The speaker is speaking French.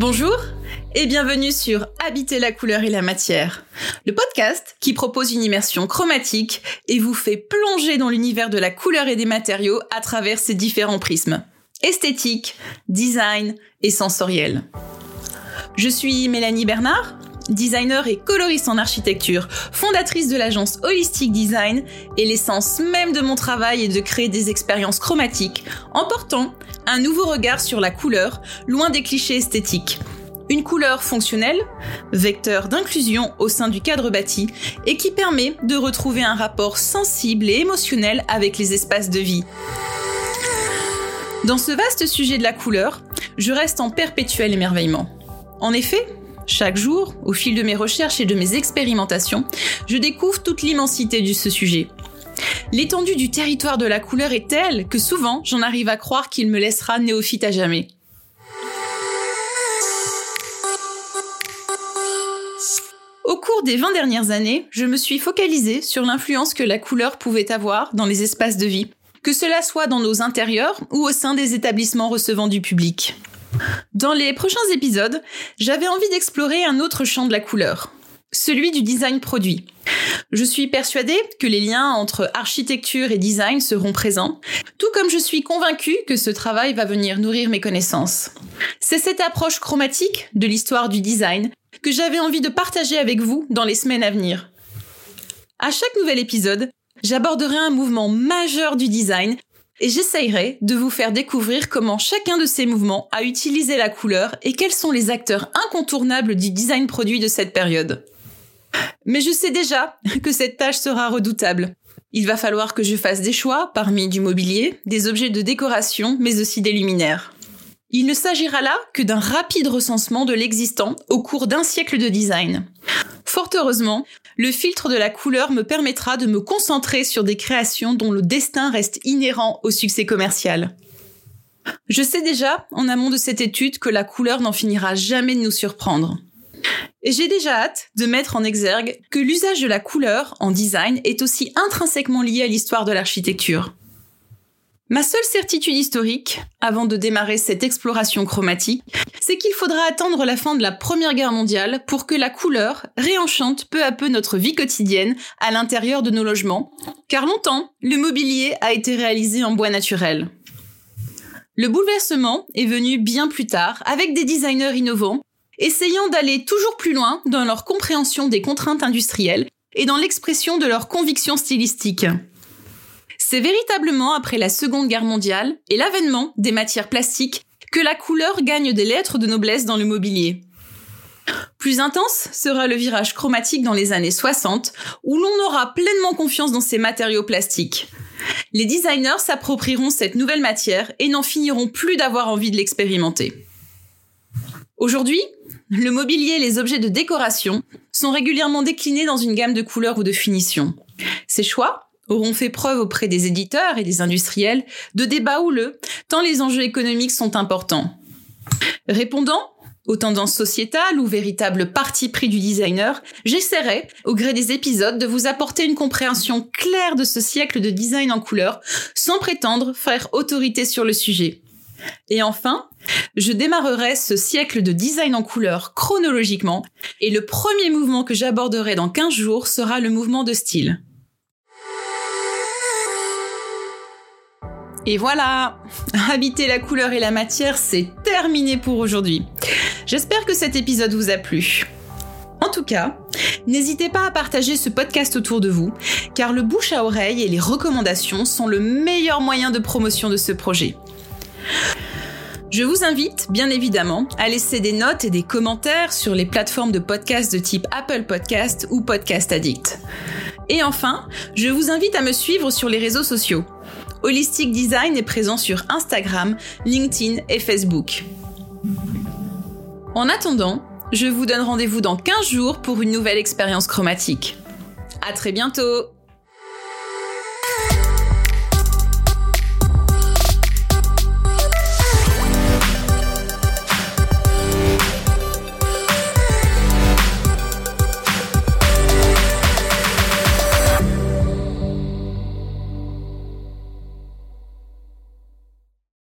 Bonjour et bienvenue sur Habiter la couleur et la matière, le podcast qui propose une immersion chromatique et vous fait plonger dans l'univers de la couleur et des matériaux à travers ses différents prismes esthétique, design et sensoriel. Je suis Mélanie Bernard, designer et coloriste en architecture, fondatrice de l'agence Holistic Design, et l'essence même de mon travail est de créer des expériences chromatiques en portant un nouveau regard sur la couleur, loin des clichés esthétiques. Une couleur fonctionnelle, vecteur d'inclusion au sein du cadre bâti, et qui permet de retrouver un rapport sensible et émotionnel avec les espaces de vie. Dans ce vaste sujet de la couleur, je reste en perpétuel émerveillement. En effet, chaque jour, au fil de mes recherches et de mes expérimentations, je découvre toute l'immensité de ce sujet. L'étendue du territoire de la couleur est telle que souvent j'en arrive à croire qu'il me laissera néophyte à jamais. Au cours des 20 dernières années, je me suis focalisée sur l'influence que la couleur pouvait avoir dans les espaces de vie, que cela soit dans nos intérieurs ou au sein des établissements recevant du public. Dans les prochains épisodes, j'avais envie d'explorer un autre champ de la couleur, celui du design produit. Je suis persuadée que les liens entre architecture et design seront présents, tout comme je suis convaincue que ce travail va venir nourrir mes connaissances. C'est cette approche chromatique de l'histoire du design que j'avais envie de partager avec vous dans les semaines à venir. À chaque nouvel épisode, j'aborderai un mouvement majeur du design et j'essayerai de vous faire découvrir comment chacun de ces mouvements a utilisé la couleur et quels sont les acteurs incontournables du design produit de cette période. Mais je sais déjà que cette tâche sera redoutable. Il va falloir que je fasse des choix parmi du mobilier, des objets de décoration, mais aussi des luminaires. Il ne s'agira là que d'un rapide recensement de l'existant au cours d'un siècle de design. Fort heureusement, le filtre de la couleur me permettra de me concentrer sur des créations dont le destin reste inhérent au succès commercial. Je sais déjà, en amont de cette étude, que la couleur n'en finira jamais de nous surprendre. Et j'ai déjà hâte de mettre en exergue que l'usage de la couleur en design est aussi intrinsèquement lié à l'histoire de l'architecture. Ma seule certitude historique, avant de démarrer cette exploration chromatique, c'est qu'il faudra attendre la fin de la Première Guerre mondiale pour que la couleur réenchante peu à peu notre vie quotidienne à l'intérieur de nos logements, car longtemps, le mobilier a été réalisé en bois naturel. Le bouleversement est venu bien plus tard avec des designers innovants, essayant d'aller toujours plus loin dans leur compréhension des contraintes industrielles et dans l'expression de leurs convictions stylistiques. C'est véritablement après la Seconde Guerre mondiale et l'avènement des matières plastiques que la couleur gagne des lettres de noblesse dans le mobilier. Plus intense sera le virage chromatique dans les années 60, où l'on aura pleinement confiance dans ces matériaux plastiques. Les designers s'approprieront cette nouvelle matière et n'en finiront plus d'avoir envie de l'expérimenter. Aujourd'hui, le mobilier et les objets de décoration sont régulièrement déclinés dans une gamme de couleurs ou de finitions. Ces choix auront fait preuve auprès des éditeurs et des industriels de débats houleux, tant les enjeux économiques sont importants. Répondant aux tendances sociétales ou véritable parti pris du designer, j'essaierai, au gré des épisodes, de vous apporter une compréhension claire de ce siècle de design en couleur, sans prétendre faire autorité sur le sujet. Et enfin, je démarrerai ce siècle de design en couleur chronologiquement, et le premier mouvement que j'aborderai dans 15 jours sera le mouvement de style. Et voilà Habiter la couleur et la matière, c'est terminé pour aujourd'hui. J'espère que cet épisode vous a plu. En tout cas, n'hésitez pas à partager ce podcast autour de vous, car le bouche à oreille et les recommandations sont le meilleur moyen de promotion de ce projet. Je vous invite, bien évidemment, à laisser des notes et des commentaires sur les plateformes de podcast de type Apple Podcast ou Podcast Addict. Et enfin, je vous invite à me suivre sur les réseaux sociaux. Holistic Design est présent sur Instagram, LinkedIn et Facebook. En attendant, je vous donne rendez-vous dans 15 jours pour une nouvelle expérience chromatique. À très bientôt!